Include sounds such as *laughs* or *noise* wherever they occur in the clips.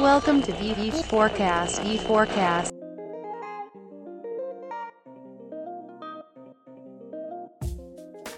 Welcome to VV Forecast. Forecast.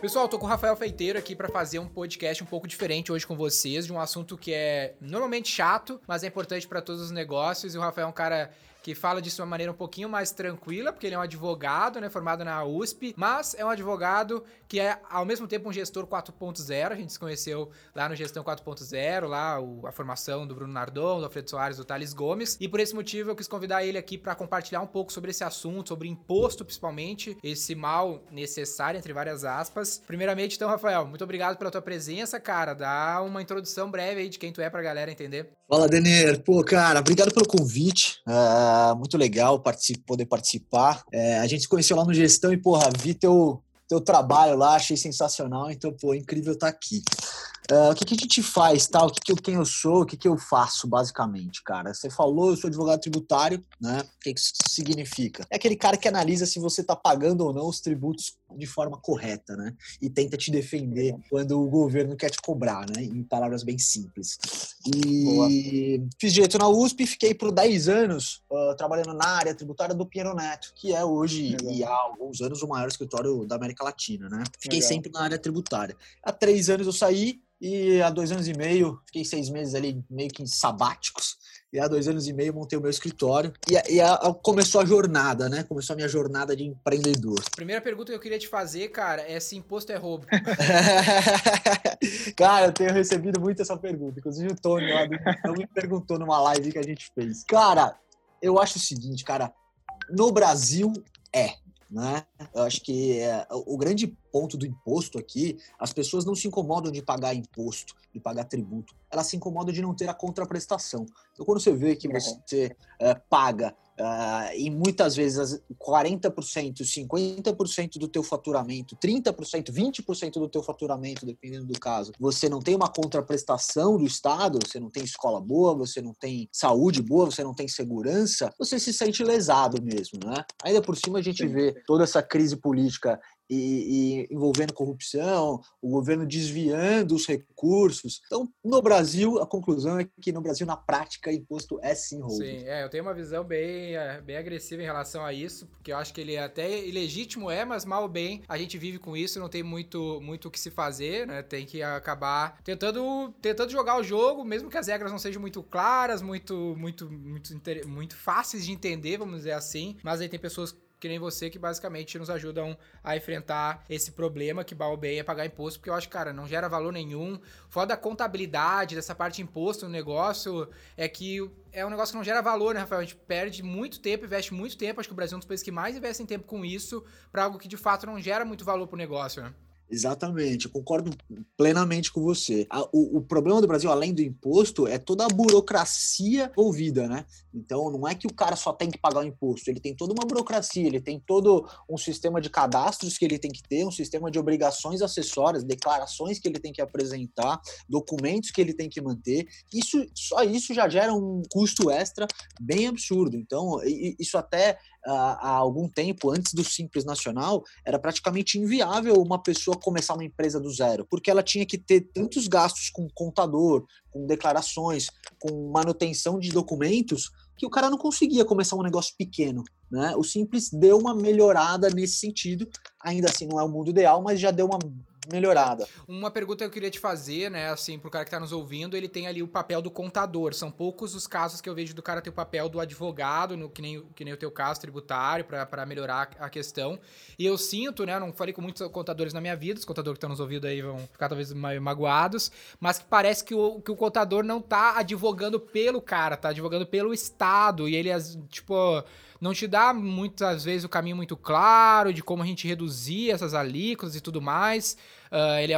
Pessoal, tô com o Rafael Feiteiro aqui para fazer um podcast um pouco diferente hoje com vocês, de um assunto que é normalmente chato, mas é importante para todos os negócios. E o Rafael é um cara que fala disso de uma maneira um pouquinho mais tranquila, porque ele é um advogado, né, formado na USP, mas é um advogado que é ao mesmo tempo um gestor 4.0. A gente se conheceu lá no Gestão 4.0, lá o, a formação do Bruno Nardon, do Alfredo Soares, do Thales Gomes. E por esse motivo eu quis convidar ele aqui para compartilhar um pouco sobre esse assunto, sobre imposto principalmente, esse mal necessário entre várias aspas. Primeiramente, então, Rafael, muito obrigado pela tua presença, cara. Dá uma introdução breve aí de quem tu é pra galera entender. Fala, Denner. Pô, cara, obrigado pelo convite. Uh, muito legal particip poder participar. É, a gente se conheceu lá no Gestão e, porra, vi teu, teu trabalho lá, achei sensacional. Então, pô, incrível estar tá aqui. Uh, o que, que a gente faz, tal? Tá? O que, que eu, quem eu sou, o que, que eu faço, basicamente, cara? Você falou, eu sou advogado tributário, né? O que, que isso significa? É aquele cara que analisa se você está pagando ou não os tributos de forma correta, né? E tenta te defender quando o governo quer te cobrar, né? Em palavras bem simples. E Boa. fiz direito na USP, fiquei por 10 anos uh, trabalhando na área tributária do Piero Neto, que é hoje Legal. e há alguns anos o maior escritório da América Latina, né? Fiquei Legal. sempre na área tributária. Há três anos eu saí, e há dois anos e meio, fiquei seis meses ali meio que em sabáticos. E há dois anos e meio montei o meu escritório. E, e a, a, começou a jornada, né? Começou a minha jornada de empreendedor. Primeira pergunta que eu queria te fazer, cara, é se imposto é roubo. *laughs* cara, eu tenho recebido muito essa pergunta. Inclusive o Tony lá não me perguntou numa live que a gente fez. Cara, eu acho o seguinte, cara. No Brasil, é. Né? Eu acho que é, o grande ponto do imposto aqui, as pessoas não se incomodam de pagar imposto, de pagar tributo, elas se incomodam de não ter a contraprestação. Então, quando você vê que você é, paga Uh, e muitas vezes 40%, 50% do teu faturamento, 30%, 20% do teu faturamento, dependendo do caso, você não tem uma contraprestação do Estado, você não tem escola boa, você não tem saúde boa, você não tem segurança, você se sente lesado mesmo, né? Ainda por cima a gente Sim. vê toda essa crise política e, e, envolvendo corrupção, o governo desviando os recursos. Então, no Brasil, a conclusão é que no Brasil, na prática, imposto é sim roubo. Sim, é, eu tenho uma visão bem, é, bem agressiva em relação a isso, porque eu acho que ele é até ilegítimo, é, mas mal ou bem, a gente vive com isso, não tem muito muito o que se fazer, né? Tem que acabar tentando, tentando jogar o jogo, mesmo que as regras não sejam muito claras, muito, muito, muito, muito fáceis de entender, vamos dizer assim, mas aí tem pessoas que nem você, que basicamente nos ajudam a enfrentar esse problema que bem é pagar imposto, porque eu acho, cara, não gera valor nenhum. Fora da contabilidade, dessa parte de imposto no negócio, é que é um negócio que não gera valor, né, Rafael? A gente perde muito tempo, investe muito tempo. Acho que o Brasil é um dos países que mais investem tempo com isso, para algo que de fato não gera muito valor pro negócio, né? Exatamente, eu concordo plenamente com você. O, o, problema do Brasil, além do imposto, é toda a burocracia envolvida, né? Então, não é que o cara só tem que pagar o imposto, ele tem toda uma burocracia, ele tem todo um sistema de cadastros que ele tem que ter, um sistema de obrigações acessórias, declarações que ele tem que apresentar, documentos que ele tem que manter. Isso, só isso já gera um custo extra bem absurdo. Então, isso até há algum tempo, antes do Simples Nacional, era praticamente inviável uma pessoa começar uma empresa do zero, porque ela tinha que ter tantos gastos com contador, com declarações, com manutenção de documentos, que o cara não conseguia começar um negócio pequeno. Né? O Simples deu uma melhorada nesse sentido, ainda assim não é o mundo ideal, mas já deu uma melhorada. Uma pergunta que eu queria te fazer, né, assim, pro cara que tá nos ouvindo, ele tem ali o papel do contador. São poucos os casos que eu vejo do cara ter o papel do advogado, no, que, nem, que nem o teu caso tributário, para melhorar a questão. E eu sinto, né, não falei com muitos contadores na minha vida, os contadores que estão nos ouvindo aí vão ficar talvez magoados, mas que parece que o, que o contador não tá advogando pelo cara, tá advogando pelo Estado. E ele, tipo não te dá muitas vezes o caminho muito claro de como a gente reduzir essas alíquotas e tudo mais. Uh, ele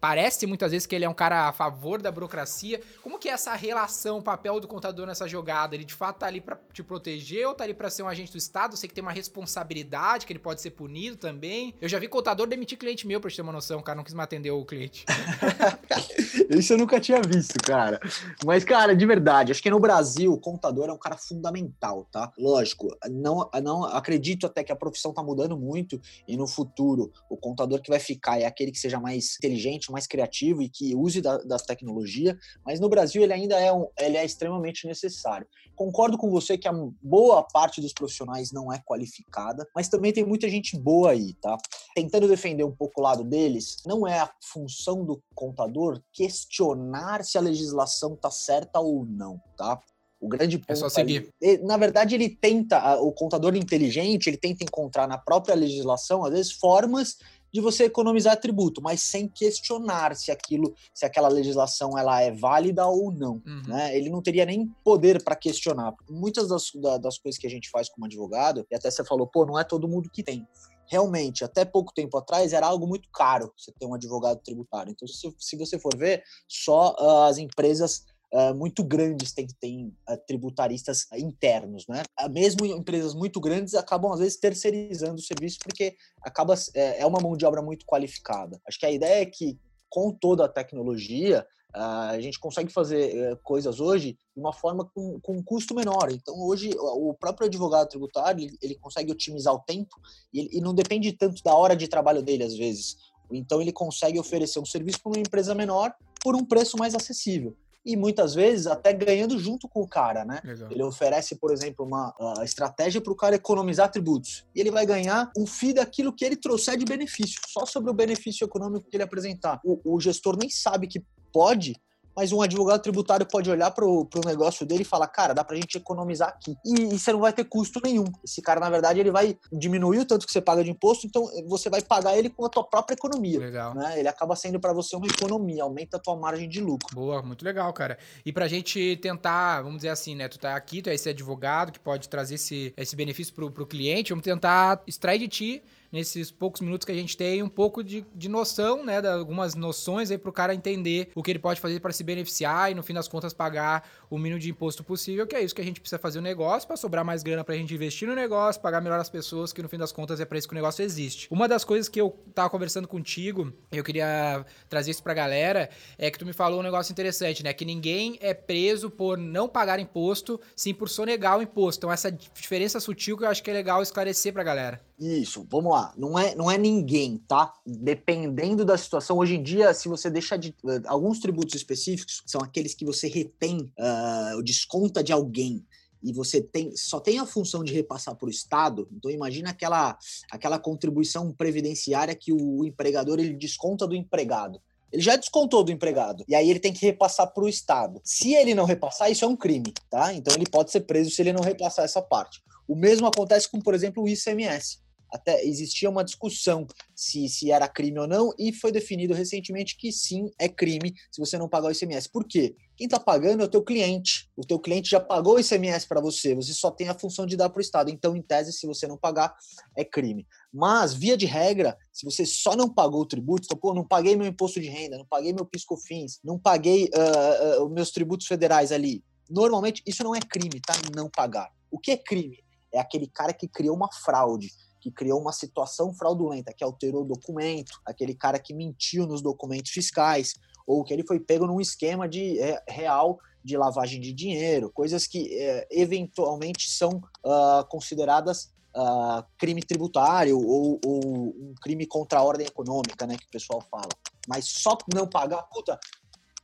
parece muitas vezes que ele é um cara a favor da burocracia. Como que é essa relação, o papel do contador nessa jogada? Ele de fato tá ali para te proteger ou tá ali para ser um agente do Estado? Eu sei que tem uma responsabilidade, que ele pode ser punido também. Eu já vi contador demitir cliente meu, pra te ter uma noção, cara não quis me atender o cliente. *laughs* Isso eu nunca tinha visto, cara. Mas, cara, de verdade, acho que no Brasil o contador é um cara fundamental, tá? Lógico, não, não acredito até que a profissão tá mudando muito e no futuro o contador que vai ficar é aquele que seja seja mais inteligente, mais criativo e que use da, das tecnologias, mas no Brasil ele ainda é, um, ele é extremamente necessário. Concordo com você que a boa parte dos profissionais não é qualificada, mas também tem muita gente boa aí, tá? Tentando defender um pouco o lado deles, não é a função do contador questionar se a legislação tá certa ou não, tá? O grande ponto. É só seguir. Ali, na verdade, ele tenta, o contador inteligente, ele tenta encontrar na própria legislação, às vezes, formas de você economizar tributo, mas sem questionar se aquilo, se aquela legislação ela é válida ou não. Uhum. Né? Ele não teria nem poder para questionar. Muitas das, das coisas que a gente faz como advogado, e até você falou, pô, não é todo mundo que tem realmente, até pouco tempo atrás, era algo muito caro você ter um advogado tributário. Então, se, se você for ver, só uh, as empresas uh, muito grandes têm, têm uh, tributaristas internos, né? Uh, mesmo empresas muito grandes acabam, às vezes, terceirizando o serviço porque acaba, é, é uma mão de obra muito qualificada. Acho que a ideia é que, com toda a tecnologia, a gente consegue fazer eh, coisas hoje de uma forma com, com um custo menor. Então, hoje, o próprio advogado tributário, ele consegue otimizar o tempo e, e, não depende tanto da hora de trabalho dele, às vezes. Então, ele consegue oferecer um serviço para uma empresa menor por um preço mais acessível e muitas vezes até ganhando junto com o cara, né? Ele oferece, por exemplo, uma uh, estratégia para o cara economizar tributos e ele vai ganhar um FII daquilo que ele trouxer de benefício, só sobre o benefício econômico que ele apresentar. O, o gestor nem sabe que pode mas um advogado tributário pode olhar para o negócio dele e falar, cara, dá para a gente economizar aqui. E, e, você não vai ter custo nenhum. Esse cara, na verdade, ele vai diminuir o tanto que você paga de imposto, então você vai pagar ele com a tua própria economia. Legal. Né? Ele acaba sendo para você uma economia, aumenta a tua margem de lucro. Boa, muito legal, cara. E para a gente tentar, vamos dizer assim, né, tu tá aqui, tu é esse advogado que pode trazer esse, esse benefício para o cliente, vamos tentar extrair de ti nesses poucos minutos que a gente tem, um pouco de, de noção, né? De algumas noções aí pro cara entender o que ele pode fazer para se beneficiar e, no fim das contas, pagar o mínimo de imposto possível, que é isso que a gente precisa fazer o negócio para sobrar mais grana pra gente investir no negócio, pagar melhor as pessoas, que no fim das contas é para isso que o negócio existe. Uma das coisas que eu tava conversando contigo, eu queria trazer isso pra galera, é que tu me falou um negócio interessante, né? Que ninguém é preso por não pagar imposto, sim por sonegar o imposto. Então, essa diferença sutil que eu acho que é legal esclarecer pra galera. Isso, vamos lá. Não é, não é ninguém, tá? Dependendo da situação. Hoje em dia, se você deixa de. Uh, alguns tributos específicos são aqueles que você retém, uh, desconta de alguém e você tem só tem a função de repassar para o Estado, então imagina aquela, aquela contribuição previdenciária que o empregador ele desconta do empregado. Ele já descontou do empregado. E aí ele tem que repassar para o Estado. Se ele não repassar, isso é um crime, tá? Então ele pode ser preso se ele não repassar essa parte. O mesmo acontece com, por exemplo, o ICMS até existia uma discussão se, se era crime ou não, e foi definido recentemente que sim, é crime se você não pagar o ICMS. Por quê? Quem está pagando é o teu cliente. O teu cliente já pagou o ICMS para você, você só tem a função de dar para o Estado. Então, em tese, se você não pagar, é crime. Mas, via de regra, se você só não pagou o tributo, então, pô, não paguei meu imposto de renda, não paguei meu piscofins, não paguei uh, uh, meus tributos federais ali, normalmente isso não é crime, tá? Não pagar. O que é crime? É aquele cara que criou uma fraude que criou uma situação fraudulenta, que alterou o documento, aquele cara que mentiu nos documentos fiscais, ou que ele foi pego num esquema de é, real de lavagem de dinheiro, coisas que é, eventualmente são uh, consideradas uh, crime tributário ou, ou, um crime contra a ordem econômica, né, que o pessoal fala. Mas só não pagar, puta,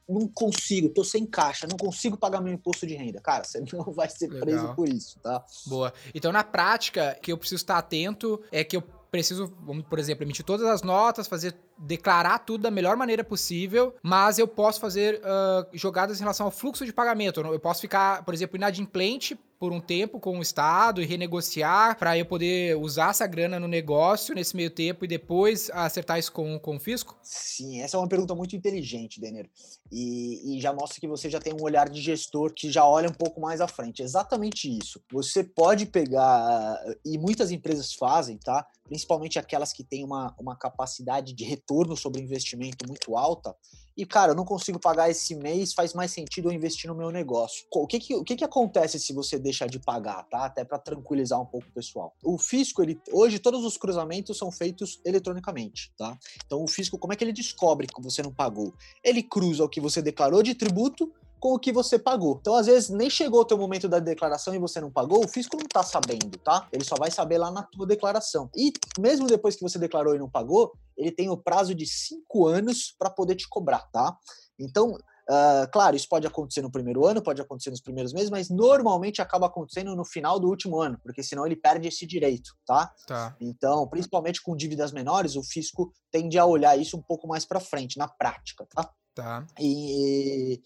não consigo, tô sem caixa, não consigo pagar meu imposto de renda. Cara, você não *laughs* vai ser Legal. preso por isso, tá? Boa. Então, na prática, que eu preciso estar atento é que eu preciso, vamos, por exemplo, emitir todas as notas, fazer declarar tudo da melhor maneira possível, mas eu posso fazer uh, jogadas em relação ao fluxo de pagamento. Eu posso ficar, por exemplo, inadimplente por um tempo com o Estado e renegociar para eu poder usar essa grana no negócio nesse meio tempo e depois acertar isso com, com o fisco? Sim, essa é uma pergunta muito inteligente, Denner. E, e já mostra que você já tem um olhar de gestor que já olha um pouco mais à frente. Exatamente isso. Você pode pegar, e muitas empresas fazem, tá? Principalmente aquelas que têm uma, uma capacidade de retorno sobre investimento muito alta, e, cara, eu não consigo pagar esse mês, faz mais sentido eu investir no meu negócio. O que que, o que, que acontece se você deixar de pagar, tá? Até para tranquilizar um pouco o pessoal. O fisco, ele, hoje, todos os cruzamentos são feitos eletronicamente, tá? Então, o fisco, como é que ele descobre que você não pagou? Ele cruza o que você declarou de tributo com o que você pagou. Então, às vezes, nem chegou o teu momento da declaração e você não pagou, o fisco não está sabendo, tá? Ele só vai saber lá na tua declaração. E mesmo depois que você declarou e não pagou, ele tem o prazo de cinco anos para poder te cobrar, tá? Então, Uh, claro, isso pode acontecer no primeiro ano, pode acontecer nos primeiros meses, mas normalmente acaba acontecendo no final do último ano, porque senão ele perde esse direito, tá? Tá. Então, principalmente com dívidas menores, o fisco tende a olhar isso um pouco mais para frente, na prática, tá? Tá. E,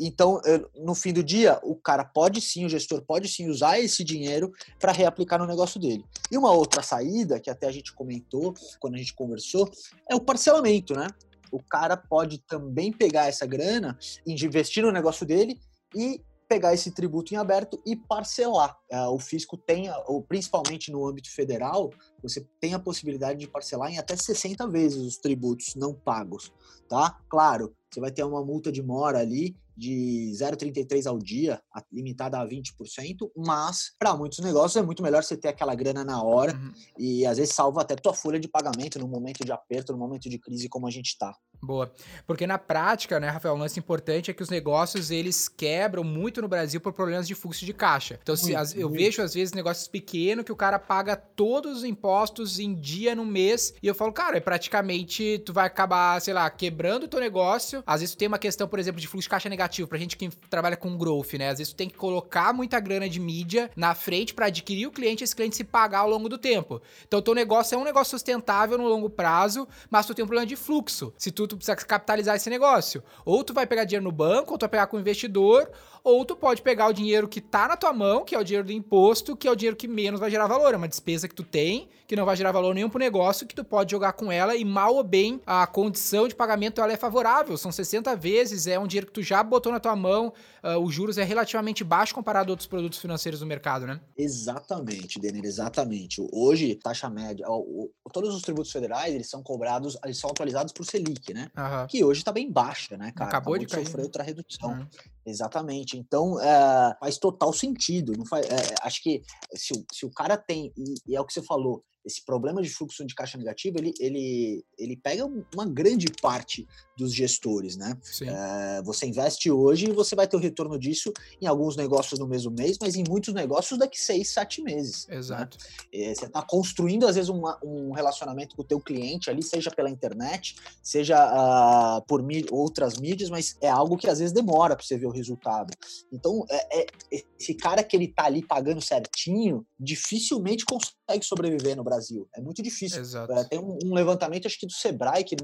então, no fim do dia, o cara pode sim, o gestor pode sim usar esse dinheiro para reaplicar no negócio dele. E uma outra saída, que até a gente comentou quando a gente conversou, é o parcelamento, né? O cara pode também pegar essa grana, investir no negócio dele e pegar esse tributo em aberto e parcelar. É, o fisco tem, ou principalmente no âmbito federal, você tem a possibilidade de parcelar em até 60 vezes os tributos não pagos, tá? Claro, você vai ter uma multa de mora ali de 0,33 ao dia, limitada a 20%, mas para muitos negócios é muito melhor você ter aquela grana na hora uhum. e às vezes salva até tua folha de pagamento no momento de aperto, no momento de crise como a gente está. Boa. Porque na prática, né, Rafael, um lance importante é que os negócios eles quebram muito no Brasil por problemas de fluxo de caixa. Então, se, as, eu vejo às vezes negócios pequenos que o cara paga todos os impostos em dia no mês e eu falo, cara, é praticamente tu vai acabar, sei lá, quebrando o teu negócio. Às vezes tu tem uma questão, por exemplo, de fluxo de caixa negativo pra gente que trabalha com growth, né? Às vezes tu tem que colocar muita grana de mídia na frente para adquirir o cliente e esse cliente se pagar ao longo do tempo. Então, teu negócio é um negócio sustentável no longo prazo, mas tu tem um problema de fluxo. Se tu tu precisa capitalizar esse negócio. Ou tu vai pegar dinheiro no banco, ou tu vai pegar com o investidor, ou tu pode pegar o dinheiro que tá na tua mão, que é o dinheiro do imposto, que é o dinheiro que menos vai gerar valor. É uma despesa que tu tem, que não vai gerar valor nenhum pro negócio, que tu pode jogar com ela e mal ou bem a condição de pagamento ela é favorável. São 60 vezes, é um dinheiro que tu já botou na tua mão, uh, os juros é relativamente baixo comparado a outros produtos financeiros do mercado, né? Exatamente, Denner, exatamente. Hoje, taxa média, o, o, todos os tributos federais, eles são cobrados, eles são atualizados por Selic, né? Uhum. Que hoje tá bem baixa, né, cara? Acabou, Acabou de, de sofrer né? outra redução. Uhum. Exatamente. Então, é, faz total sentido. Não faz, é, acho que se, se o cara tem, e, e, é o que você falou, esse problema de fluxo de caixa negativo, ele, ele, ele pega uma grande parte dos gestores, né? É, você investe hoje e você vai ter o retorno disso em alguns negócios no mesmo mês, mas em muitos negócios daqui seis, sete meses. Né? Exato. Né? você está construindo, às vezes, uma, um relacionamento com o teu cliente ali, seja pela internet, seja uh, por outras mídias, mas é algo que às vezes demora para você ver o resultado. Então, é, é, esse cara que ele tá ali pagando certinho, dificilmente consegue sobreviver no Brasil. É muito difícil. É, tem um, um, levantamento, acho que do Sebrae, que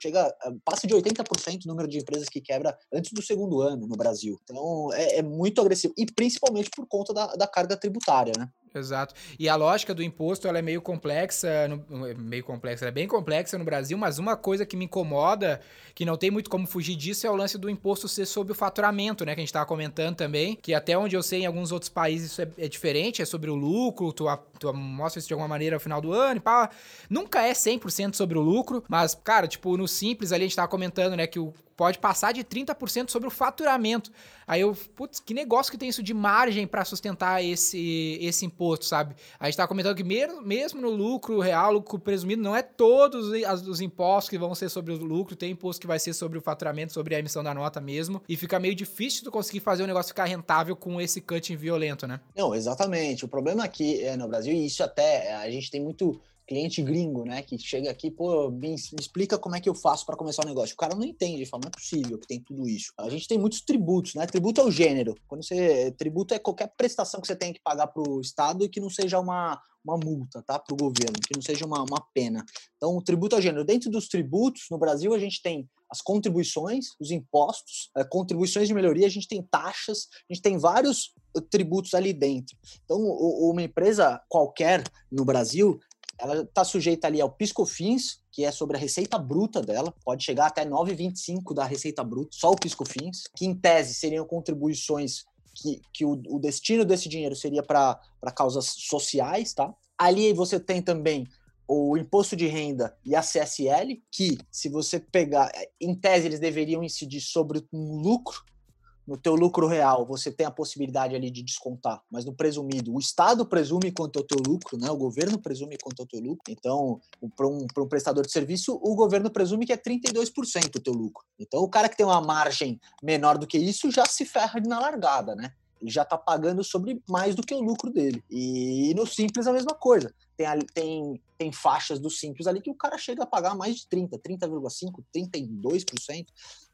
chega, passa de 80% o número de empresas que quebra antes do segundo ano no Brasil. Então, é, é muito agressivo. E principalmente por conta da, da carga tributária, né? Exato. E a lógica do imposto ela é meio complexa, no, meio complexa, é bem complexa no Brasil, mas uma coisa que me incomoda, que não tem muito como fugir disso, é o lance do imposto ser sobre o faturamento, né? Que a gente estava comentando também, que até onde eu sei, em alguns outros países isso é, é diferente, é sobre o lucro, tu, tu, mostra isso de alguma maneira no final do ano e pá. Nunca é 100% sobre o lucro, mas, cara, tipo, no simples ali a gente estava comentando, né, que o pode passar de 30% sobre o faturamento. Aí eu, putz, que negócio que tem isso de margem para sustentar esse, esse imposto, sabe? A gente tá comentando que mesmo, no lucro real, lucro presumido, não é todos os impostos que vão ser sobre o lucro, tem imposto que vai ser sobre o faturamento, sobre a emissão da nota mesmo, e fica meio difícil tu conseguir fazer o negócio ficar rentável com esse cutting violento, né? Não, exatamente. O problema aqui é, no Brasil, e isso até a gente tem muito cliente gringo, né, que chega aqui, pô, me, explica como é que eu faço para começar o negócio. O cara não entende, ele fala, não é possível que tem tudo isso. A gente tem muitos tributos, né? Tributo é o gênero. Quando você tributo é qualquer prestação que você tem que pagar para o estado e que não seja uma uma multa, tá, para o governo, que não seja uma, uma pena. Então, o tributo é o gênero. Dentro dos tributos, no Brasil, a gente tem as contribuições, os impostos, é, contribuições de melhoria, a gente tem taxas, a gente tem vários tributos ali dentro. Então, uma empresa qualquer no Brasil, ela está sujeita ali ao piscofins, que é sobre a receita bruta dela, pode chegar até 9,25 da receita bruta, só o piscofins, que em tese seriam contribuições que, que o, o destino desse dinheiro seria para causas sociais, tá? Ali você tem também o imposto de renda e a CSL, que se você pegar, em tese eles deveriam incidir sobre o lucro no teu lucro real, você tem a possibilidade ali de descontar, mas no presumido, o Estado presume quanto é o teu lucro, né? O governo presume quanto é o teu lucro. Então, para um, um prestador de serviço, o governo presume que é 32% o teu lucro. Então, o cara que tem uma margem menor do que isso já se ferra na largada, né? Ele já está pagando sobre mais do que o lucro dele. E no Simples a mesma coisa. Tem, tem, tem faixas do Simples ali que o cara chega a pagar mais de 30%, 30,5%, 32%.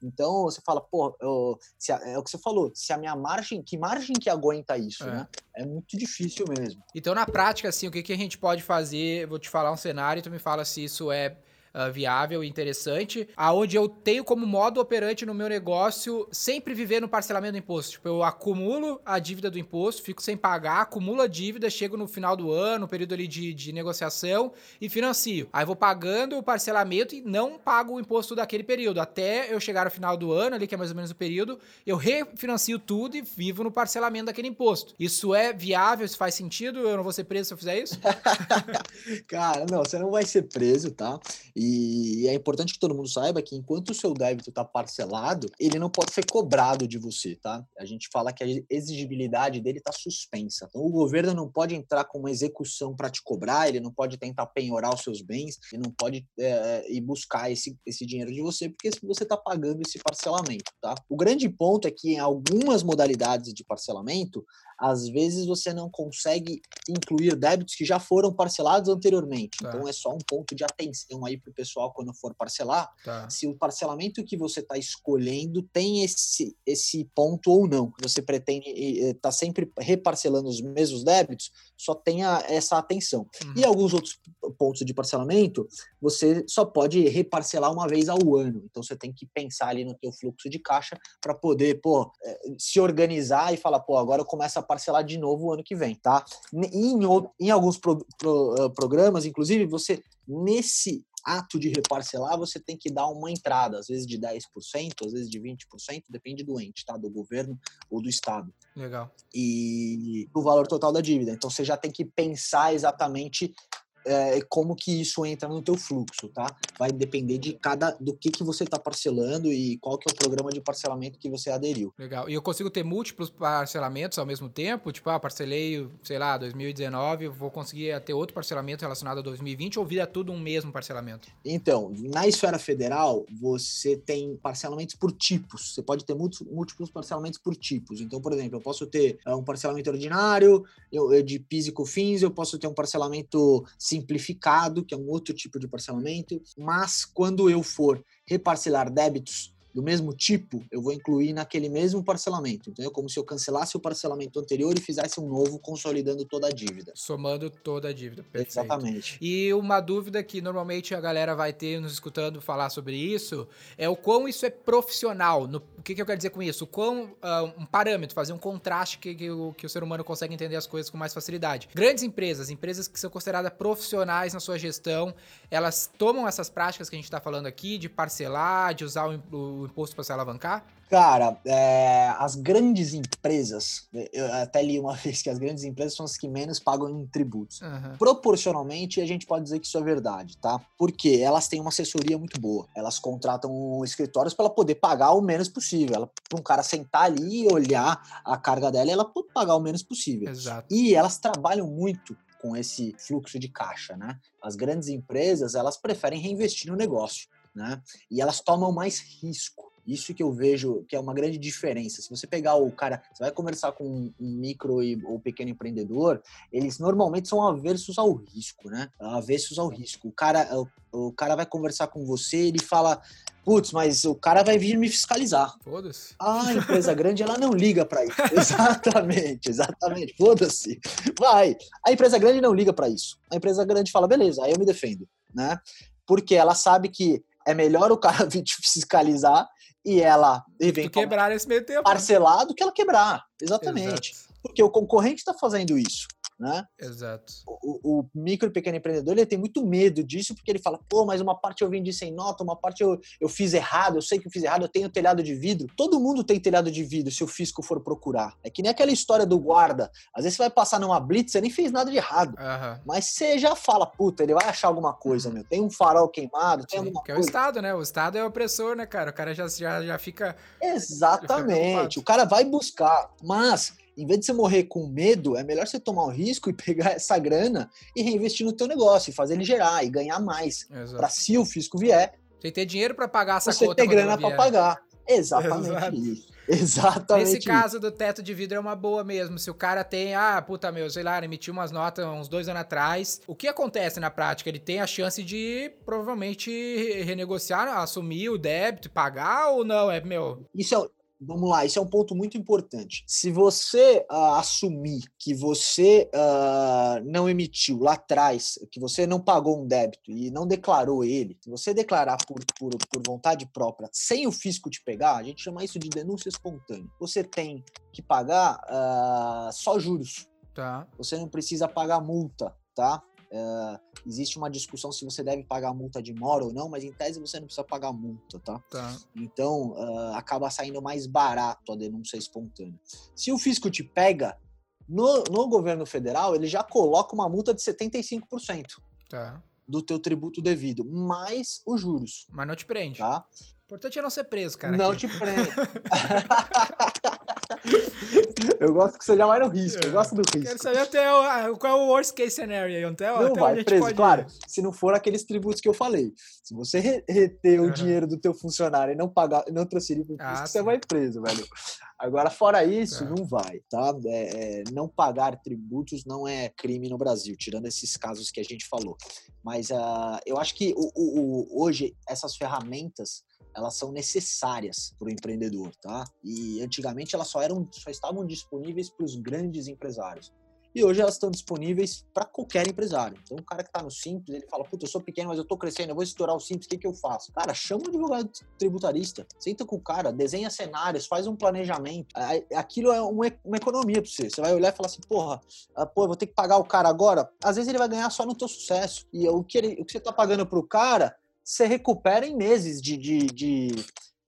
Então você fala, pô, eu, se a, é o que você falou, se a minha margem, que margem que aguenta isso, é. né? É muito difícil mesmo. Então, na prática, assim, o que, que a gente pode fazer? Vou te falar um cenário e tu me fala se isso é uh, viável e interessante, aonde eu tenho como modo operante no meu negócio sempre viver no parcelamento do imposto. Tipo, eu acumulo a dívida do imposto, fico sem pagar, acumulo a dívida, chego no final do ano, período ali de, de negociação e financio. Aí vou pagando o parcelamento e não pago o imposto daquele período. Até eu chegar no final do ano, ali, que é mais ou menos o período, eu refinancio tudo e vivo no parcelamento daquele imposto. Isso é viável? Isso faz sentido? Eu não vou ser preso se eu fizer isso? *laughs* Cara, não, você não vai ser preso, tá? E é importante que todo mundo saiba que enquanto o seu débito está parcelado, ele não pode ser cobrado de você, tá? A gente fala que a exigibilidade dele está suspensa. Então o governo não pode entrar com uma execução para te cobrar, ele não pode tentar penhorar os seus bens, ele não pode é, ir buscar esse, esse dinheiro de você, porque você está pagando esse parcelamento, tá? O grande ponto é que em algumas modalidades de parcelamento, às vezes você não consegue incluir débitos que já foram parcelados anteriormente. Tá. Então é só um ponto de atenção aí para o pessoal quando for parcelar, tá. se o parcelamento que você está escolhendo tem esse, esse ponto ou não. Você pretende estar tá sempre reparcelando os mesmos débitos, só tenha essa atenção. Uhum. E alguns outros pontos de parcelamento, você só pode reparcelar uma vez ao ano. Então você tem que pensar ali no teu fluxo de caixa para poder, pô, eh, se organizar e falar, pô, agora eu começo a parcelar de novo o ano que vem, tá? E em, em alguns pro, pro, programas, inclusive, você nesse ato de reparcelar, você tem que dar uma entrada, às vezes de 10%, às vezes de 20%, depende do ente, tá? Do governo ou do Estado. Legal. E o valor total da dívida. Então você já tem que pensar exatamente é, como que isso entra no teu fluxo, tá? Vai depender de cada do que que você está parcelando e qual que é o programa de parcelamento que você aderiu. Legal. E eu consigo ter múltiplos parcelamentos ao mesmo tempo? Tipo, ah, parcelei, sei lá, 2019, vou conseguir ter outro parcelamento relacionado a 2020 ou vira tudo um mesmo parcelamento? Então, na esfera federal, você tem parcelamentos por tipos. Você pode ter múltiplos parcelamentos por tipos. Então, por exemplo, eu posso ter um parcelamento ordinário, eu, de PIS e COFINS, eu posso ter um parcelamento simplificado, que é um outro tipo de parcelamento, mas quando eu for reparcelar débitos do mesmo tipo, eu vou incluir naquele mesmo parcelamento. Então é como se eu cancelasse o parcelamento anterior e fizesse um novo, consolidando toda a dívida. Somando toda a dívida. Perfeito. Exatamente. E uma dúvida que normalmente a galera vai ter nos escutando falar sobre isso é o quão isso é profissional. No, o que, que eu quero dizer com isso? O quão uh, um parâmetro, fazer um contraste que, que, o, que o ser humano consegue entender as coisas com mais facilidade. Grandes empresas, empresas que são consideradas profissionais na sua gestão, elas tomam essas práticas que a gente está falando aqui de parcelar, de usar o, o imposto para se alavancar? Cara, é, as grandes empresas, eu até li uma *laughs* vez que as grandes empresas são as que menos pagam em tributos. Uhum. Proporcionalmente, a gente pode dizer que isso é verdade, tá? Porque elas têm uma assessoria muito boa. Elas contratam escritórios para poder pagar o menos possível. Para um cara sentar ali e olhar a carga dela, ela pode pagar o menos possível. Exato. E elas trabalham muito com esse fluxo de caixa, né? As grandes empresas, elas preferem reinvestir no negócio né? E elas tomam mais risco. Isso que eu vejo que é uma grande diferença. Se você pegar o cara, você vai conversar com um micro e, ou pequeno empreendedor, eles normalmente são aversos ao risco, né? Aversos ao risco. O cara, o, o cara vai conversar com você, ele fala, putz, mas o cara vai vir me fiscalizar. Foda-se. Ah, a empresa grande, ela não liga para isso. *laughs* exatamente, exatamente. Foda-se. Vai. A empresa grande não liga para isso. A empresa grande fala, beleza, aí eu me defendo, né? Porque ela sabe que é melhor o cara *laughs* vir te fiscalizar e ela eventualmente quebrar esse meio tempo. Parcelar do que ela quebrar. Exatamente. Exato. Porque o concorrente está fazendo isso. Né? Exato. O, o, micro e pequeno empreendedor ele tem muito medo disso, porque ele fala, pô, mas uma parte eu vendi sem nota, uma parte eu, eu fiz errado, eu sei que eu fiz errado, eu tenho telhado de vidro. Todo mundo tem telhado de vidro se o fisco for procurar. É que nem aquela história do guarda. Às vezes você vai passar numa blitz, você nem fez nada de errado. Uhum. Mas você já fala, puta, ele vai achar alguma coisa, meu. Tem um farol queimado, tem Sim, alguma que coisa. é o Estado, né? O Estado é o opressor, né, cara? O cara já, já, já fica. Exatamente. Já fica o cara vai buscar. Mas em vez de você morrer com medo, é melhor você tomar o risco e pegar *laughs* essa grana e reinvestir no teu negócio, e fazer ele gerar e ganhar mais. Para se o fisco vier, você ter dinheiro para pagar essa você conta. Você ter grana para pagar. Exatamente Exato. isso. *laughs* Exatamente. Nesse caso do teto de vidro é uma boa mesmo. Se o cara tem, ah, puta meu, sei lá, emitiu umas notas uns dois anos atrás. O que acontece na prática? Ele tem a chance de provavelmente renegociar, assumir o débito, pagar ou não? É meu. Isso é, Vamos lá, esse é um ponto muito importante. Se você uh, assumir que você uh, não emitiu lá atrás, que você não pagou um débito e não declarou ele, se você declarar por, por, por vontade própria, sem o fisco te pegar, a gente chama isso de denúncia espontânea. Você tem que pagar uh, só juros. Tá. Você não precisa pagar multa, tá? Uh, existe uma discussão se você deve pagar multa de mora ou não, mas em tese você não precisa pagar multa, tá? tá. Então uh, acaba saindo mais barato a denúncia espontânea. Se o fisco te pega, no, no governo federal ele já coloca uma multa de 75%. Tá. Do teu tributo devido, mais os juros. Mas não te prende. Tá? O importante é não ser preso, cara. Não aqui. te prende. *laughs* eu gosto que seja mais no risco, eu gosto do risco. Quero saber até o, qual é o worst case scenario aí, até, não até vai preso, claro, se não for aqueles tributos que eu falei. Se você reter uhum. o dinheiro do teu funcionário e não pagar, não transferir para o fisco, ah, você vai preso, velho. Agora, fora isso, tá. não vai, tá? É, é, não pagar tributos não é crime no Brasil, tirando esses casos que a gente falou. Mas uh, eu acho que o, o, o, hoje essas ferramentas elas são necessárias para o empreendedor, tá? E antigamente elas só eram, só estavam disponíveis para os grandes empresários. E hoje elas estão disponíveis para qualquer empresário. Então, o cara que está no Simples, ele fala: Puta, eu sou pequeno, mas eu estou crescendo, eu vou estourar o Simples, o que, que eu faço? Cara, chama um advogado tributarista, senta com o cara, desenha cenários, faz um planejamento. Aquilo é uma, uma economia para você. Você vai olhar e falar assim: Porra, ah, pô, eu vou ter que pagar o cara agora. Às vezes ele vai ganhar só no teu sucesso. E o que, ele, o que você está pagando para o cara você recupera em meses de, de, de,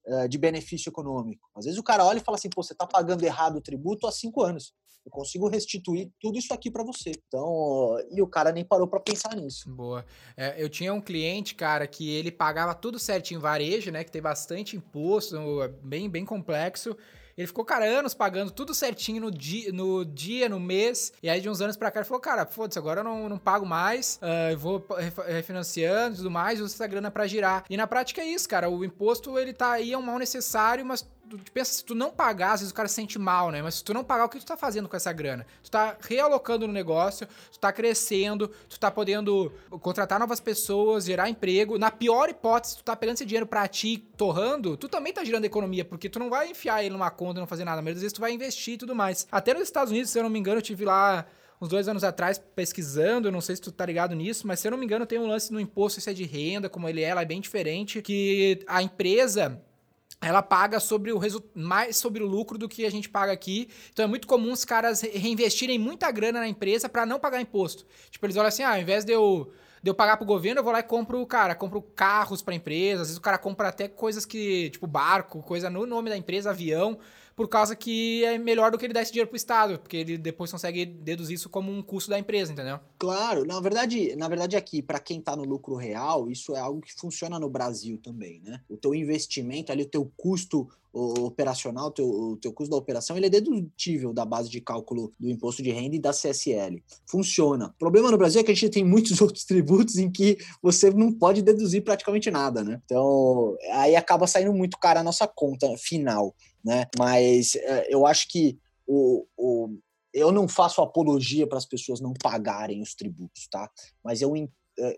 eh, de, benefício econômico. Às vezes o cara olha e fala assim, pô, você está pagando errado o tributo há cinco anos. Eu consigo restituir tudo isso aqui para você. Então, e o cara nem parou para pensar nisso. Boa. É, eu tinha um cliente, cara, que ele pagava tudo certinho varejo, né? Que tem bastante imposto, bem, bem complexo. Ele ficou, cara, anos pagando tudo certinho no dia, no, dia, no mês. E aí, de uns anos pra cá, ele falou, cara, foda-se, agora eu não, não pago mais, uh, vou refinanciando e tudo mais, uso essa grana pra girar. E na prática é isso, cara. O imposto, ele tá aí, é um mal necessário, mas tu pensa, se tu não pagar, às vezes o cara se sente mal, né? Mas se tu não pagar, o que tu tá fazendo com essa grana? Tu tá realocando no negócio, tu tá crescendo, tu tá podendo contratar novas pessoas, gerar emprego. Na pior hipótese, tu tá pegando esse dinheiro pra ti, torrando, tu também tá gerando economia, porque tu não vai enfiar ele numa conta e não fazer nada, mas às vezes tu vai investir e tudo mais. Até nos Estados Unidos, se eu não me engano, eu tive lá uns dois anos atrás pesquisando, não sei se tu tá ligado nisso, mas se eu não me engano tem um lance no imposto, é de renda, como ele é, ela é bem diferente, que a empresa ela paga sobre o mais sobre o lucro do que a gente paga aqui. Então é muito comum os caras reinvestirem muita grana na empresa para não pagar imposto. Tipo, eles olham assim: ah, ao invés de eu, de eu pagar pro governo, eu vou lá e compro, cara, compro carros pra empresa. Às vezes o cara compra até coisas que, tipo, barco, coisa no nome da empresa, avião por causa que é melhor do que ele dar esse dinheiro pro Estado, porque ele depois consegue deduzir isso como um custo da empresa, entendeu? Claro, na verdade, na verdade aqui, para quem tá no lucro real, isso é algo que funciona no Brasil também, né? O teu investimento ali, o teu custo operacional, o teu, o teu custo da operação, ele é dedutível da base de cálculo do imposto de renda e da CSL. Funciona. O problema no Brasil é que a gente tem muitos *laughs* outros tributos em que você não pode deduzir praticamente nada, né? Então, aí acaba saindo muito caro a nossa conta final né? Mas é, eu acho que o, o, eu não faço apologia para as pessoas não pagarem os tributos, tá? Mas eu é,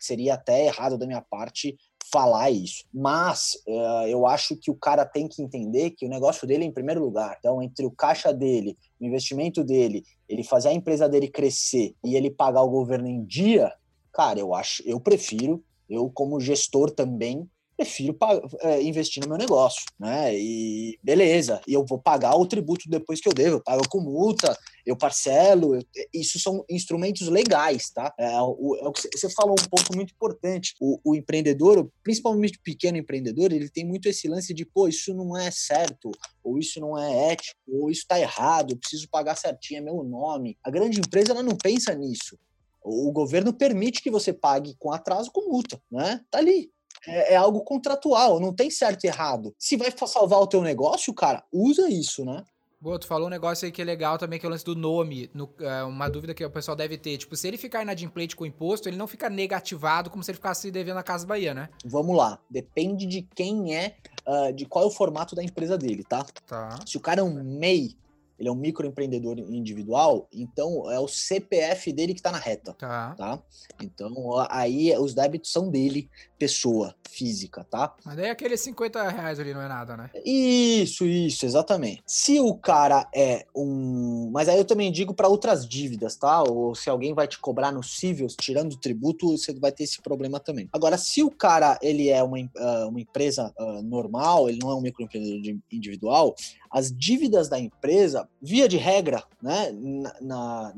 seria até errado da minha parte falar isso. Mas é, eu acho que o cara tem que entender que o negócio dele é em primeiro lugar. Então, entre o caixa dele, o investimento dele, ele fazer a empresa dele crescer e ele pagar o governo em dia, cara, eu acho, eu prefiro, eu como gestor também prefiro é, investir no meu negócio, né? E beleza, e eu vou pagar o tributo depois que eu devo, eu pago com multa, eu parcelo, eu, isso são instrumentos legais, tá? É, o, é o que você falou um ponto muito importante. O, o empreendedor, principalmente o pequeno empreendedor, ele tem muito esse lance de, pô, isso não é certo, ou isso não é ético, ou isso está errado, eu preciso pagar certinho, é meu nome. A grande empresa, ela não pensa nisso. O governo permite que você pague com atraso com multa, né? Tá ali. É, é, algo contratual, não tem certo e errado. Se vai salvar o teu negócio, cara, usa isso, né? Boa, tu falou um negócio aí que é legal também, que é o lance do nome. No, é, uma dúvida que o pessoal deve ter. Tipo, se ele ficar inadimplente com o imposto, ele não fica negativado como se ele ficasse devendo a Casa Bahia, né? Vamos lá. Depende de quem é, uh, de qual é o formato da empresa dele, tá? Tá. Se o cara é um MEI, ele é um microempreendedor individual, então é o CPF dele que está na reta. Tá. tá. Então aí os débitos são dele, pessoa física, tá? Mas daí aqueles 50 reais ali não é nada, né? Isso, isso, exatamente. Se o cara é um. Mas aí eu também digo para outras dívidas, tá? Ou se alguém vai te cobrar no cíveis, tirando o tributo, você vai ter esse problema também. Agora, se o cara ele é uma, uh, uma empresa uh, normal, ele não é um microempreendedor individual, as dívidas da empresa, via de regra, né, na,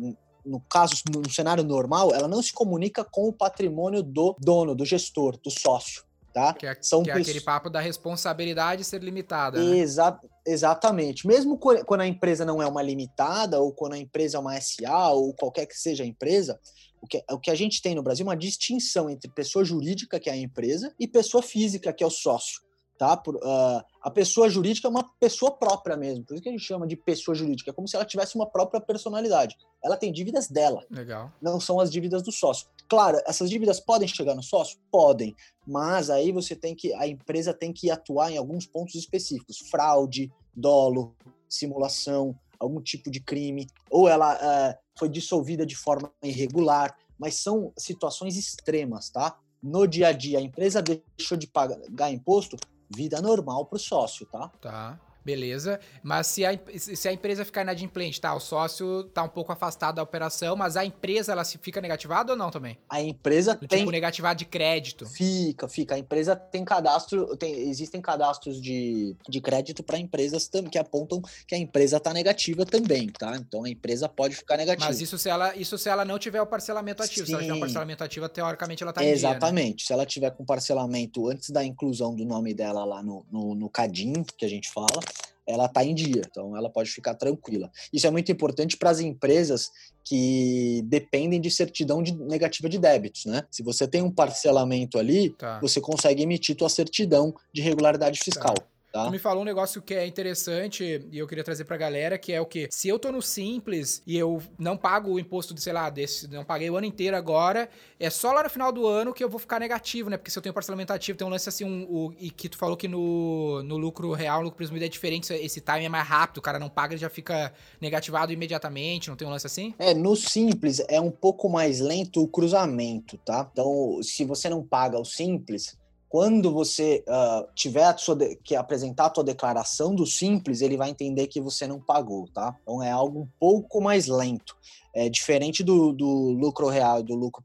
no caso, no cenário normal, ela não se comunica com o patrimônio do dono, do gestor, do sócio. Tá? Que, é, São que é aquele papo da responsabilidade ser limitada. Né? Exa exatamente. Mesmo quando a empresa não é uma limitada, ou quando a empresa é uma SA, ou qualquer que seja a empresa, o que, o que a gente tem no Brasil é uma distinção entre pessoa jurídica, que é a empresa, e pessoa física, que é o sócio tá? Por, uh, a pessoa jurídica é uma pessoa própria mesmo, por isso que a gente chama de pessoa jurídica, é como se ela tivesse uma própria personalidade. Ela tem dívidas dela. Legal. Não são as dívidas do sócio. Claro, essas dívidas podem chegar no sócio? Podem, mas aí você tem que, a empresa tem que atuar em alguns pontos específicos, fraude, dolo, simulação, algum tipo de crime, ou ela uh, foi dissolvida de forma irregular, mas são situações extremas, tá? No dia a dia, a empresa deixou de pagar imposto, vida normal para o sócio, tá? Tá. Beleza. Mas se a, se a empresa ficar inadimplente, tá? O sócio tá um pouco afastado da operação, mas a empresa, ela se fica negativada ou não também? A empresa tipo, tem... Tipo, negativado de crédito. Fica, fica. A empresa tem cadastro, tem, existem cadastros de, de crédito para empresas que apontam que a empresa tá negativa também, tá? Então a empresa pode ficar negativa. Mas isso se ela, isso se ela não tiver o parcelamento ativo. Sim. Se ela tiver o parcelamento ativo, teoricamente ela tá Exatamente. Dia, né? Se ela tiver com parcelamento antes da inclusão do nome dela lá no, no, no CADIM, que a gente fala, ela está em dia, então ela pode ficar tranquila. Isso é muito importante para as empresas que dependem de certidão de negativa de débitos, né? Se você tem um parcelamento ali, tá. você consegue emitir tua certidão de regularidade fiscal. Tá. Tá. Tu me falou um negócio que é interessante e eu queria trazer pra galera, que é o que? Se eu tô no Simples e eu não pago o imposto de, sei lá, desse, não paguei o ano inteiro agora, é só lá no final do ano que eu vou ficar negativo, né? Porque se eu tenho parcelamento ativo, tem um lance assim, um, o, e que tu falou que no, no lucro real, no lucro presumido é diferente, esse time é mais rápido, o cara não paga, ele já fica negativado imediatamente, não tem um lance assim? É, no Simples é um pouco mais lento o cruzamento, tá? Então, se você não paga o Simples, quando você uh, tiver que apresentar a sua declaração do simples, ele vai entender que você não pagou, tá? Então é algo um pouco mais lento. É diferente do, do lucro real e do lucro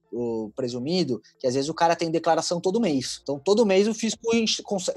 presumido, que às vezes o cara tem declaração todo mês. Então todo mês o fisco,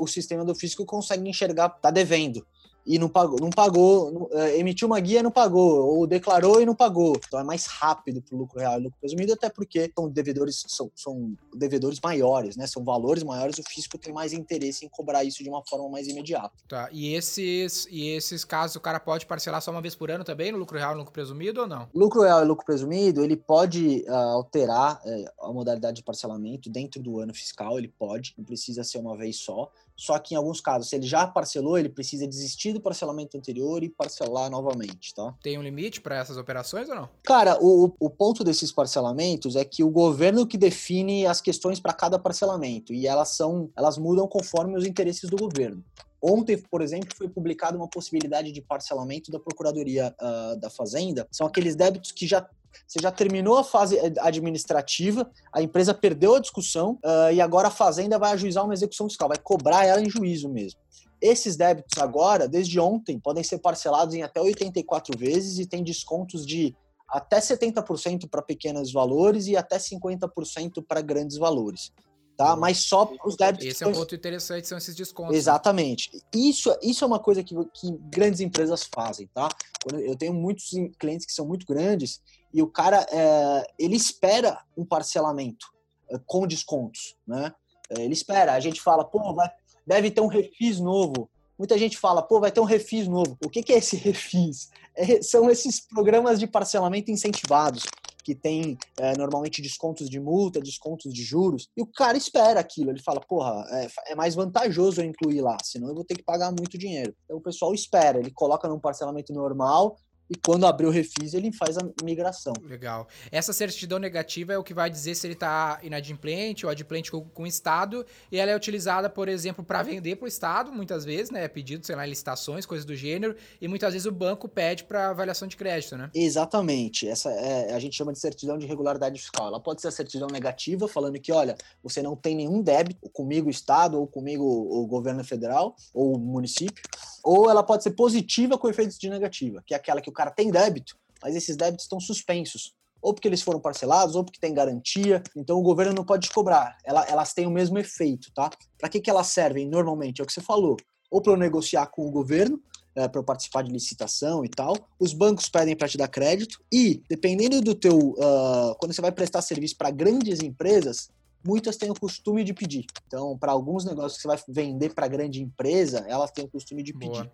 o sistema do fisco consegue enxergar, tá devendo e não pagou, não pagou, não, é, emitiu uma guia e não pagou, ou declarou e não pagou. Então é mais rápido para o lucro real e lucro presumido, até porque são devedores, são, são devedores maiores, né? São valores maiores, o fisco tem mais interesse em cobrar isso de uma forma mais imediata. Tá. E esses, e esses casos o cara pode parcelar só uma vez por ano também no lucro real e lucro presumido ou não? Lucro real e lucro presumido, ele pode uh, alterar uh, a modalidade de parcelamento dentro do ano fiscal, ele pode, não precisa ser uma vez só. Só que em alguns casos, se ele já parcelou, ele precisa desistir do parcelamento anterior e parcelar novamente, tá? Tem um limite para essas operações ou não? Cara, o, o ponto desses parcelamentos é que o governo que define as questões para cada parcelamento e elas são, elas mudam conforme os interesses do governo. Ontem, por exemplo, foi publicada uma possibilidade de parcelamento da Procuradoria uh, da Fazenda. São aqueles débitos que já você já terminou a fase administrativa, a empresa perdeu a discussão uh, e agora a Fazenda vai ajuizar uma execução fiscal, vai cobrar ela em juízo mesmo. Esses débitos agora, desde ontem, podem ser parcelados em até 84 vezes e tem descontos de até 70% para pequenos valores e até 50% para grandes valores. Tá? Mas só os débitos. Esse é um ponto interessante, são esses descontos. Exatamente. Isso, isso é uma coisa que, que grandes empresas fazem, tá? Eu tenho muitos clientes que são muito grandes e o cara, é, ele espera um parcelamento é, com descontos, né? É, ele espera. A gente fala, pô, vai, deve ter um refis novo. Muita gente fala, pô, vai ter um refis novo. O que, que é esse *laughs* refis? É, são esses programas de parcelamento incentivados que tem é, normalmente descontos de multa, descontos de juros, e o cara espera aquilo. Ele fala, porra, é, é, mais vantajoso eu incluir lá, senão eu vou ter que pagar muito dinheiro. Então o pessoal espera, ele coloca num parcelamento normal e quando abrir o refis ele faz a migração. Legal. Essa certidão negativa é o que vai dizer se ele está inadimplente ou adimplente com, com o Estado, e ela é utilizada, por exemplo, para vender para o Estado, muitas vezes, né? É pedido, sei lá, licitações, coisas do gênero, e muitas vezes o banco pede para avaliação de crédito, né? Exatamente. Essa é, a gente chama de certidão de regularidade fiscal. Ela pode ser a certidão negativa, falando que, olha, você não tem nenhum débito comigo o Estado, ou comigo o governo federal, ou o município, ou ela pode ser positiva com efeitos de negativa, que é aquela que o cara tem débito, mas esses débitos estão suspensos. Ou porque eles foram parcelados, ou porque tem garantia. Então o governo não pode cobrar. Ela, elas têm o mesmo efeito, tá? Para que, que elas servem normalmente? É o que você falou. Ou para eu negociar com o governo, é, para participar de licitação e tal. Os bancos pedem para te dar crédito. E, dependendo do teu. Uh, quando você vai prestar serviço para grandes empresas, muitas têm o costume de pedir. Então, para alguns negócios que você vai vender para grande empresa, elas têm o costume de pedir. Boa.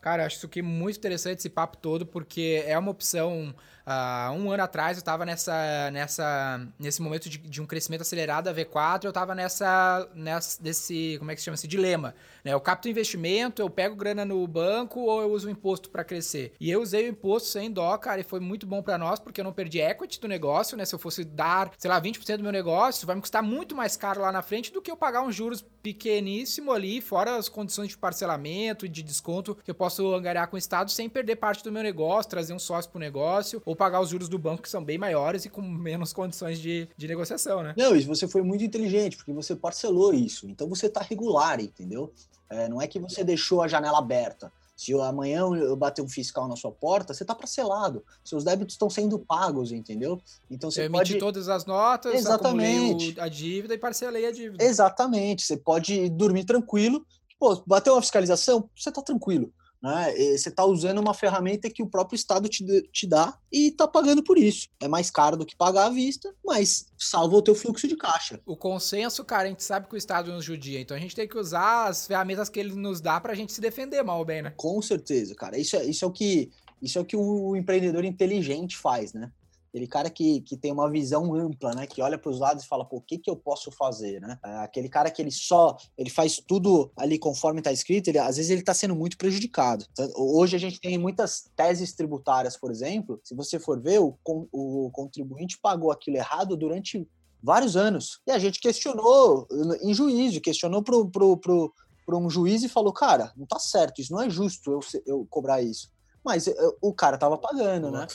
Cara, acho isso aqui muito interessante esse papo todo, porque é uma opção Uh, um ano atrás eu estava nessa, nessa, nesse momento de, de, um crescimento acelerado da V4, eu estava nessa, nessa, nesse, como é que se chama, esse dilema, né? Eu capto investimento, eu pego grana no banco ou eu uso o imposto para crescer? E eu usei o imposto sem dó, cara, e foi muito bom para nós, porque eu não perdi equity do negócio, né? Se eu fosse dar, sei lá, 20% do meu negócio, vai me custar muito mais caro lá na frente do que eu pagar uns juros pequeníssimo ali, fora as condições de parcelamento de desconto que eu posso angariar com o Estado sem perder parte do meu negócio, trazer um sócio pro negócio, ou pagar os juros do banco que são bem maiores e com menos condições de, de negociação, né? Não, e você foi muito inteligente, porque você parcelou isso. Então você tá regular, entendeu? É, não é que você deixou a janela aberta. Se amanhã eu bater um fiscal na sua porta, você está parcelado. Seus débitos estão sendo pagos, entendeu? Então você eu pode. emiti todas as notas, Exatamente. a dívida e parcelei a dívida. Exatamente. Você pode dormir tranquilo. Pô, bateu uma fiscalização, você está tranquilo. Né? Você está usando uma ferramenta que o próprio Estado te, te dá e está pagando por isso. É mais caro do que pagar à vista, mas salva o teu fluxo de caixa. O consenso, cara, a gente sabe que o Estado nos judia, então a gente tem que usar as ferramentas que ele nos dá para a gente se defender mal ou bem, né? Com certeza, cara. Isso é, isso é o que isso é o que o empreendedor inteligente faz, né? Aquele cara que, que tem uma visão ampla, né? Que olha para os lados e fala, pô, o que, que eu posso fazer, né? É, aquele cara que ele só, ele faz tudo ali conforme está escrito, ele, às vezes ele está sendo muito prejudicado. Hoje a gente tem muitas teses tributárias, por exemplo, se você for ver, o, o contribuinte pagou aquilo errado durante vários anos. E a gente questionou em juízo, questionou pro, pro, pro, pro um juiz e falou, cara, não tá certo, isso não é justo eu, eu cobrar isso. Mas eh, o cara tava pagando, né?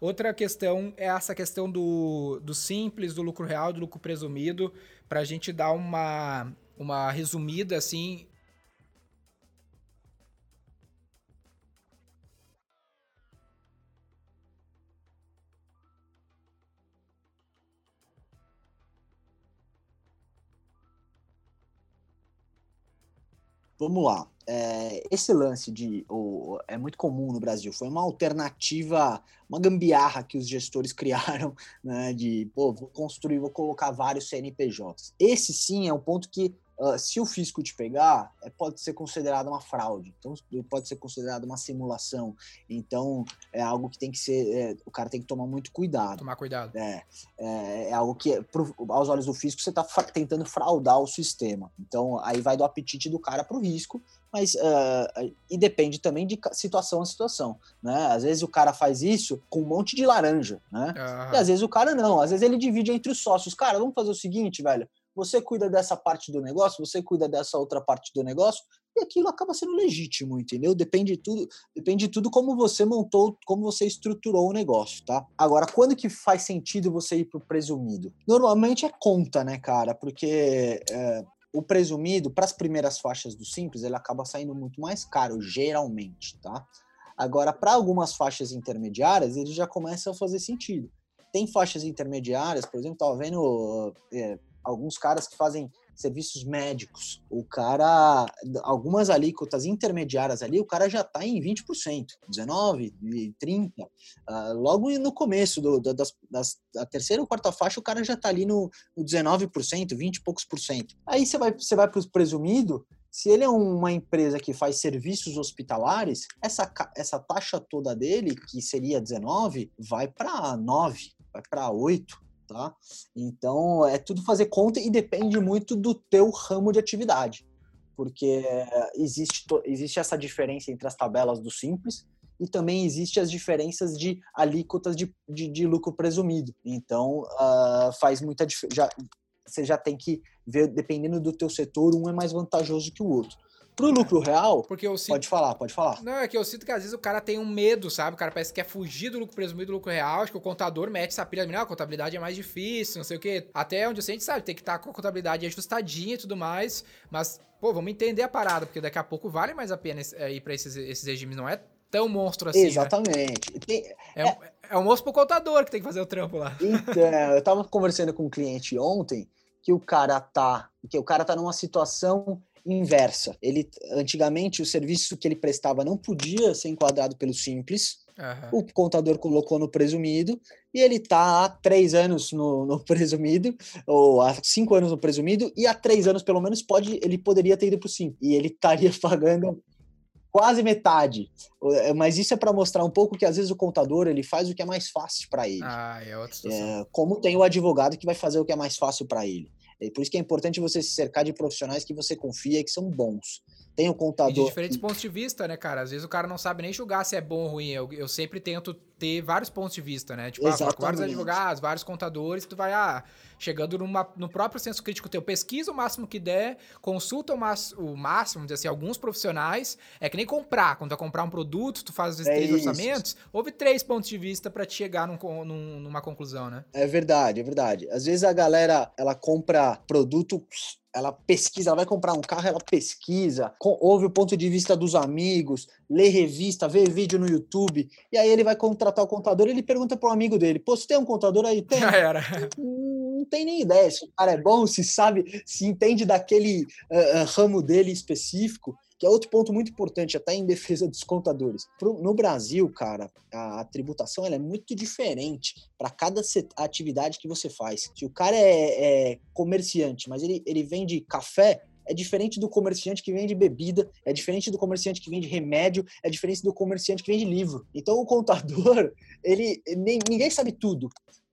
Outra questão é essa questão do, do simples, do lucro real, do lucro presumido, para a gente dar uma, uma resumida assim. Vamos lá é, esse lance de o, é muito comum no Brasil, foi uma alternativa, uma gambiarra que os gestores *laughs* criaram, né, de pô, vou construir, vou colocar vários CNPJs. Esse sim é um ponto que Uh, se o fisco te pegar, é, pode ser considerado uma fraude, então pode ser considerado uma simulação. Então é algo que tem que ser, é, o cara tem que tomar muito cuidado. Tomar cuidado. É, é, é algo que, pro, aos olhos do fisco, você está tentando fraudar o sistema. Então aí vai do apetite do cara para o risco, mas uh, e depende também de situação a situação, né? Às vezes o cara faz isso com um monte de laranja, né? Uhum. E às vezes o cara não, às vezes ele divide entre os sócios. Cara, vamos fazer o seguinte, velho você cuida dessa parte do negócio, você cuida dessa outra parte do negócio, e aquilo acaba sendo legítimo, entendeu? Depende de tudo, depende de tudo como você montou, como você estruturou o negócio, tá? Agora, quando que faz sentido você ir pro presumido? Normalmente é conta, né, cara? Porque é, o presumido, para as primeiras faixas do simples, ele acaba saindo muito mais caro, geralmente, tá? Agora, para algumas faixas intermediárias, ele já começa a fazer sentido. Tem faixas intermediárias, por exemplo, estava vendo é, alguns caras que fazem serviços médicos. O cara, algumas alíquotas intermediárias ali, o cara já está em 20%, 19%, 30%. Uh, logo no começo do, das, da terceira ou quarta faixa, o cara já está ali no, no 19%, 20 e poucos por cento. Aí você vai, você vai para o presumido, se ele é uma empresa que faz serviços hospitalares, essa, essa taxa toda dele, que seria 19, vai para 9, vai para 8, tá? Então, é tudo fazer conta e depende muito do teu ramo de atividade, porque existe, existe essa diferença entre as tabelas do Simples e também existe as diferenças de alíquotas de, de, de lucro presumido. Então, uh, faz muita diferença você já tem que ver, dependendo do teu setor, um é mais vantajoso que o outro. Pro lucro real, Porque eu sinto... pode falar, pode falar. Não, é que eu sinto que às vezes o cara tem um medo, sabe? O cara parece que quer fugir do lucro presumido do lucro real. Acho que o contador mete essa pilha, não, a contabilidade é mais difícil, não sei o quê. Até onde a gente sabe, tem que estar tá com a contabilidade ajustadinha e tudo mais. Mas, pô, vamos entender a parada, porque daqui a pouco vale mais a pena é, ir pra esses, esses regimes, não é tão monstro assim. Né? Exatamente. Né? Tem, é, é, é um monstro pro contador que tem que fazer o trampo lá. Então, *laughs* eu tava conversando com um cliente ontem que o cara tá, que o cara tá numa situação inversa. Ele antigamente o serviço que ele prestava não podia ser enquadrado pelo simples. Uhum. O contador colocou no presumido e ele tá há três anos no, no, *laughs* presumido, ou há cinco anos no presumido, e há três anos, pelo menos, pode ele poderia ter ido para o simples. E ele estaria *laughs* pagando quase metade. É, mas isso é para mostrar um pouco que às vezes o contador ele faz o que é mais fácil para ele. Ah, é outra situação. É, como tem o advogado que vai fazer o que é mais fácil para ele. É por isso que é importante você se cercar de profissionais que você confia e que são bons. Tem o contador. E de diferentes pontos de vista, né, cara? Às vezes o cara não sabe nem julgar se é bom ou ruim. Eu, eu sempre tento ter vários pontos de vista, né? Tipo, ah, vários advogados, vários contadores, tu vai, ah, chegando numa, no próprio senso crítico teu, pesquisa o máximo que der, consulta o, máximo, o máximo, dizer assim, alguns profissionais. É que nem comprar. Quando tu vai comprar um produto, tu faz os é três isso. orçamentos, houve três pontos de vista para te chegar num, num, numa conclusão, né? É verdade, é verdade. Às vezes a galera, ela compra produto ela pesquisa, ela vai comprar um carro, ela pesquisa, ouve o ponto de vista dos amigos, lê revista, vê vídeo no YouTube, e aí ele vai contratar o contador, ele pergunta para um amigo dele, pô, você tem um contador aí? Tem. Já era. Não, não tem nem ideia se o cara é bom, se sabe, se entende daquele uh, uh, ramo dele específico, que é outro ponto muito importante, até em defesa dos contadores. No Brasil, cara, a tributação ela é muito diferente para cada atividade que você faz. Se o cara é, é comerciante, mas ele, ele vende café, é diferente do comerciante que vende bebida, é diferente do comerciante que vende remédio, é diferente do comerciante que vende livro. Então o contador, *laughs* ele nem, ninguém sabe tudo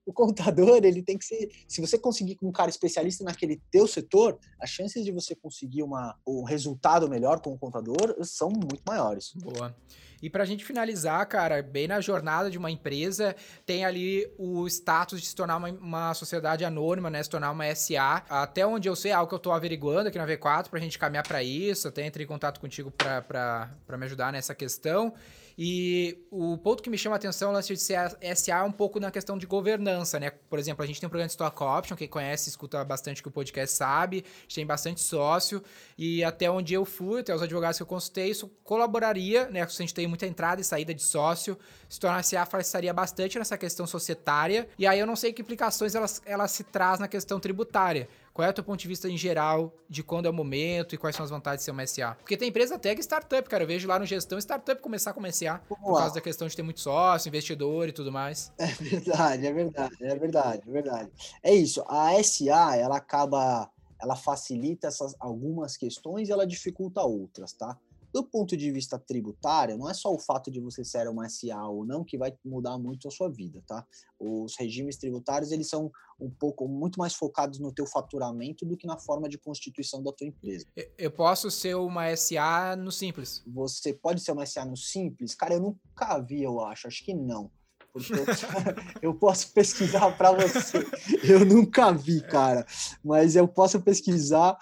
o contador, ele tem que ser. Se você conseguir com um cara especialista naquele teu setor, as chances de você conseguir uma, um resultado melhor com o contador são muito maiores. Boa. E para a gente finalizar, cara, bem na jornada de uma empresa, tem ali o status de se tornar uma, uma sociedade anônima, né? Se tornar uma SA. Até onde eu sei, é algo que eu estou averiguando aqui na V4 para a gente caminhar para isso. Até entrei em contato contigo para me ajudar nessa questão. E o ponto que me chama a atenção lance de SA é um pouco na questão de governança, né? Por exemplo, a gente tem um programa de Stock Option, quem conhece, escuta bastante que o podcast sabe, a gente tem bastante sócio, e até onde eu fui, até os advogados que eu consultei, isso colaboraria, né? Se a gente tem muita entrada e saída de sócio, se tornar SA facilitaria bastante nessa questão societária, e aí eu não sei que implicações ela, ela se traz na questão tributária. Qual é o teu ponto de vista em geral de quando é o momento e quais são as vantagens de ser uma SA? Porque tem empresa até que startup, cara. Eu vejo lá no gestão startup começar como SA Vamos por lá. causa da questão de ter muito sócio, investidor e tudo mais. *laughs* É verdade, é verdade, é verdade, é verdade. É isso. A SA, ela acaba, ela facilita essas algumas questões e ela dificulta outras, tá? Do ponto de vista tributário, não é só o fato de você ser uma SA ou não que vai mudar muito a sua vida, tá? Os regimes tributários, eles são um pouco, muito mais focados no teu faturamento do que na forma de constituição da tua empresa. Eu posso ser uma SA no Simples? Você pode ser uma SA no Simples? Cara, eu nunca vi, eu acho. Acho que não porque eu, *laughs* eu posso pesquisar para você. Eu nunca vi, cara, mas eu posso pesquisar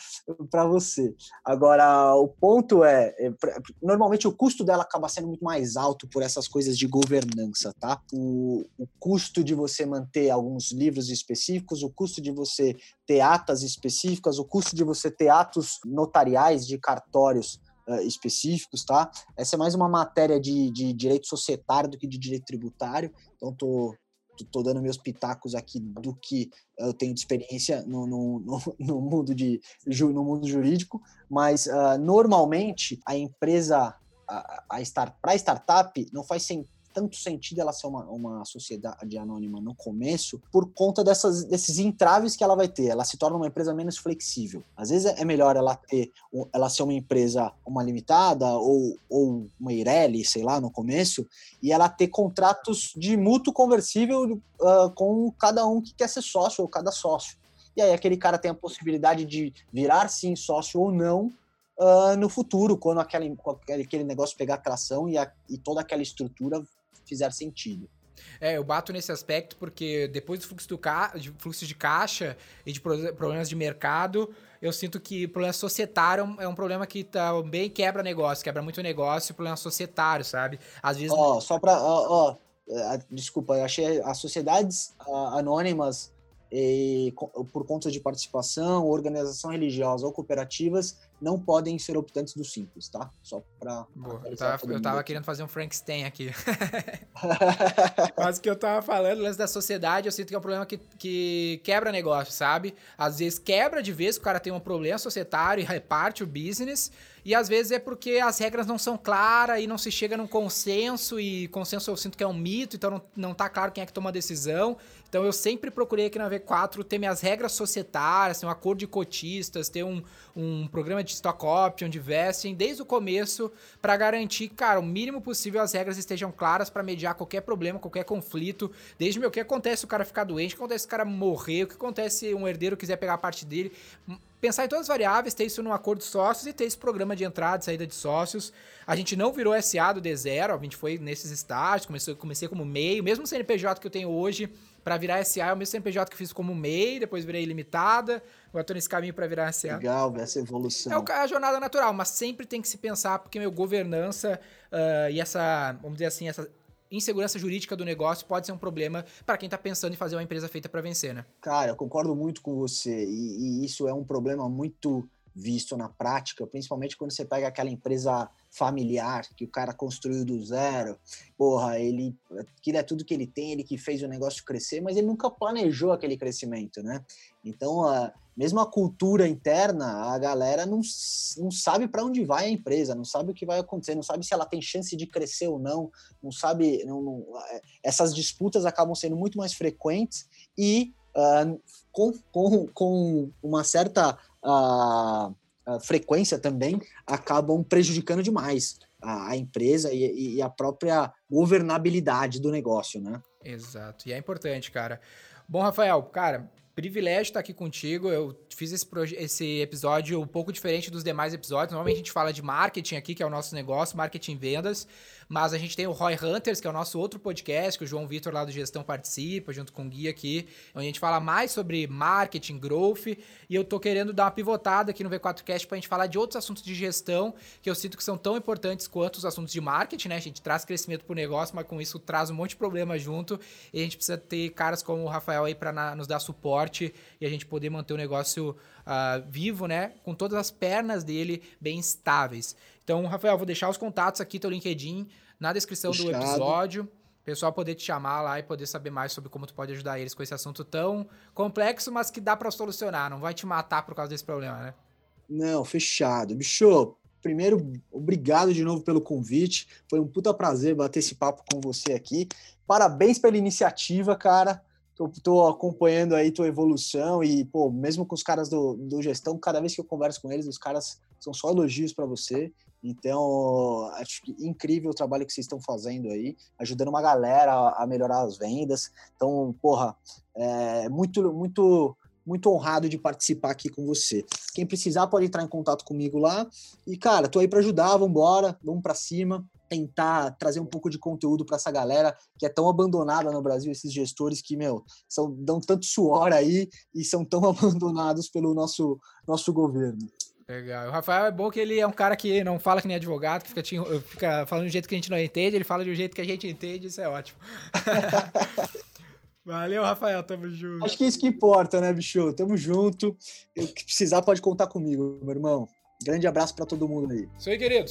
para você. Agora, o ponto é, é, normalmente o custo dela acaba sendo muito mais alto por essas coisas de governança, tá? O, o custo de você manter alguns livros específicos, o custo de você ter atas específicas, o custo de você ter atos notariais de cartórios uh, específicos, tá? Essa é mais uma matéria de, de direito societário do que de direito tributário, então tô tô dando meus pitacos aqui do que eu tenho de experiência no, no, no, *laughs* no mundo, de, no mundo jurídico, mas uh, normalmente a empresa, a, a start, para startup, não faz sentido tanto sentido ela ser uma, uma sociedade anônima no começo por conta dessas, desses entraves que ela vai ter. Ela se torna uma empresa menos flexível. Às vezes é melhor ela ter, ela ser uma empresa, uma limitada ou, ou uma Ireli, sei lá, no começo, e ela ter contratos de mútuo conversível uh, com cada um que quer ser sócio ou cada sócio. E aí aquele cara tem a possibilidade de virar sim sócio ou não uh, no futuro, quando aquele, aquele negócio pegar tração e, a, e toda aquela estrutura fizer sentido. É, eu bato nesse aspecto porque depois do fluxo, do ca... de, fluxo de caixa e de problemas de mercado, eu sinto que o problema societário é um problema que também quebra negócio, quebra muito negócio, problema societário, sabe? Às vezes. Ó, oh, só pra. Ó, oh, oh, desculpa, eu achei as sociedades uh, anônimas e, por conta de participação, organização religiosa ou cooperativas, não podem ser optantes do simples, tá? Só para. Eu tava, eu tava querendo fazer um Frankenstein aqui. *laughs* Mas o que eu tava falando, lance da sociedade, eu sinto que é um problema que, que quebra negócio, sabe? Às vezes quebra de vez, o cara tem um problema societário e reparte o business. E às vezes é porque as regras não são claras e não se chega num consenso, e consenso eu sinto que é um mito, então não, não tá claro quem é que toma a decisão. Então eu sempre procurei aqui na V4 ter minhas regras societárias, ter um acordo de cotistas, ter um, um programa de stock option, de vesting, desde o começo, para garantir, cara, o mínimo possível as regras estejam claras para mediar qualquer problema, qualquer conflito. Desde meu, o que acontece o cara ficar doente, o que acontece o cara morrer, o que acontece se um herdeiro quiser pegar a parte dele pensar em todas as variáveis, ter isso no acordo de sócios e ter esse programa de entrada e saída de sócios. A gente não virou SA do D0, a gente foi nesses estágios, comecei, comecei como meio, mesmo o CNPJ que eu tenho hoje, para virar SA é o mesmo CNPJ que eu fiz como MEI, depois virei limitada, agora tô nesse caminho para virar SA. Legal, essa evolução. É a jornada natural, mas sempre tem que se pensar, porque meu governança uh, e essa, vamos dizer assim, essa insegurança jurídica do negócio pode ser um problema para quem está pensando em fazer uma empresa feita para vencer, né? Cara, eu concordo muito com você e, e isso é um problema muito visto na prática, principalmente quando você pega aquela empresa familiar que o cara construiu do zero. Porra, ele aquilo é tudo que ele tem, ele que fez o negócio crescer, mas ele nunca planejou aquele crescimento, né? Então, a, mesmo a cultura interna, a galera não, não sabe para onde vai a empresa, não sabe o que vai acontecer, não sabe se ela tem chance de crescer ou não, não sabe. Não, não, é, essas disputas acabam sendo muito mais frequentes e uh, com, com, com uma certa uh, frequência também acabam prejudicando demais a, a empresa e, e, a própria governabilidade do negócio, né? Exato. E é importante, cara. Bom, Rafael, cara, privilégio estar aqui contigo. Eu fiz esse, esse episódio um pouco diferente dos demais episódios. Normalmente a gente fala de marketing aqui, que é o nosso negócio, marketing vendas. Mas a gente tem o Roy Hunters, que é o nosso outro podcast, que o João Vitor lá do Gestão participa, junto com o Gui aqui, onde a gente fala mais sobre marketing, growth. E eu tô querendo dar uma pivotada aqui no V4Cast pra gente falar de outros assuntos de gestão, que eu sinto que são tão importantes quanto os assuntos de marketing, né? A gente traz crescimento pro negócio, mas com isso traz um monte de problema junto. E a gente precisa ter caras como o Rafael aí para nos dar suporte e a gente poder manter o negócio uh, vivo, né? Com todas as pernas dele bem estáveis. Então, Rafael, vou deixar os contatos aqui, teu LinkedIn, na descrição Puxado. do episódio. O pessoal poder te chamar lá e poder saber mais sobre como tu pode ajudar eles com esse assunto tão complexo, mas que dá para solucionar. Não vai te matar por causa desse problema, né? Não, fechado. Bicho, primeiro, obrigado de novo pelo convite. Foi um puta prazer bater esse papo com você aqui. Parabéns pela iniciativa, cara. Tô, tô, acompanhando aí tua evolução e, pô, mesmo com os caras do, do gestão, cada vez que eu converso com eles, os caras são só elogios para você. Então, acho que incrível o trabalho que vocês estão fazendo aí, ajudando uma galera a, a melhorar as vendas. Então, porra, é muito, muito, muito honrado de participar aqui com você. Quem precisar pode entrar em contato comigo lá. E, cara, tô aí para ajudar, vamos embora, vamos para cima tentar trazer um pouco de conteúdo para essa galera que é tão abandonada no Brasil, esses gestores que, meu, são, dão tanto suor aí e são tão *laughs* abandonados pelo nosso, nosso governo. Legal. O Rafael é bom que ele é um cara que não fala que nem advogado, que fica, fica falando um jeito que a gente não entende, ele fala um jeito que a gente entende, isso é ótimo. *laughs* Valeu, Rafael, tamo junto. Acho que é isso que importa, né, bicho? Tamo junto. O que precisar pode contar comigo, meu irmão. Grande abraço para todo mundo aí. Isso aí, querido.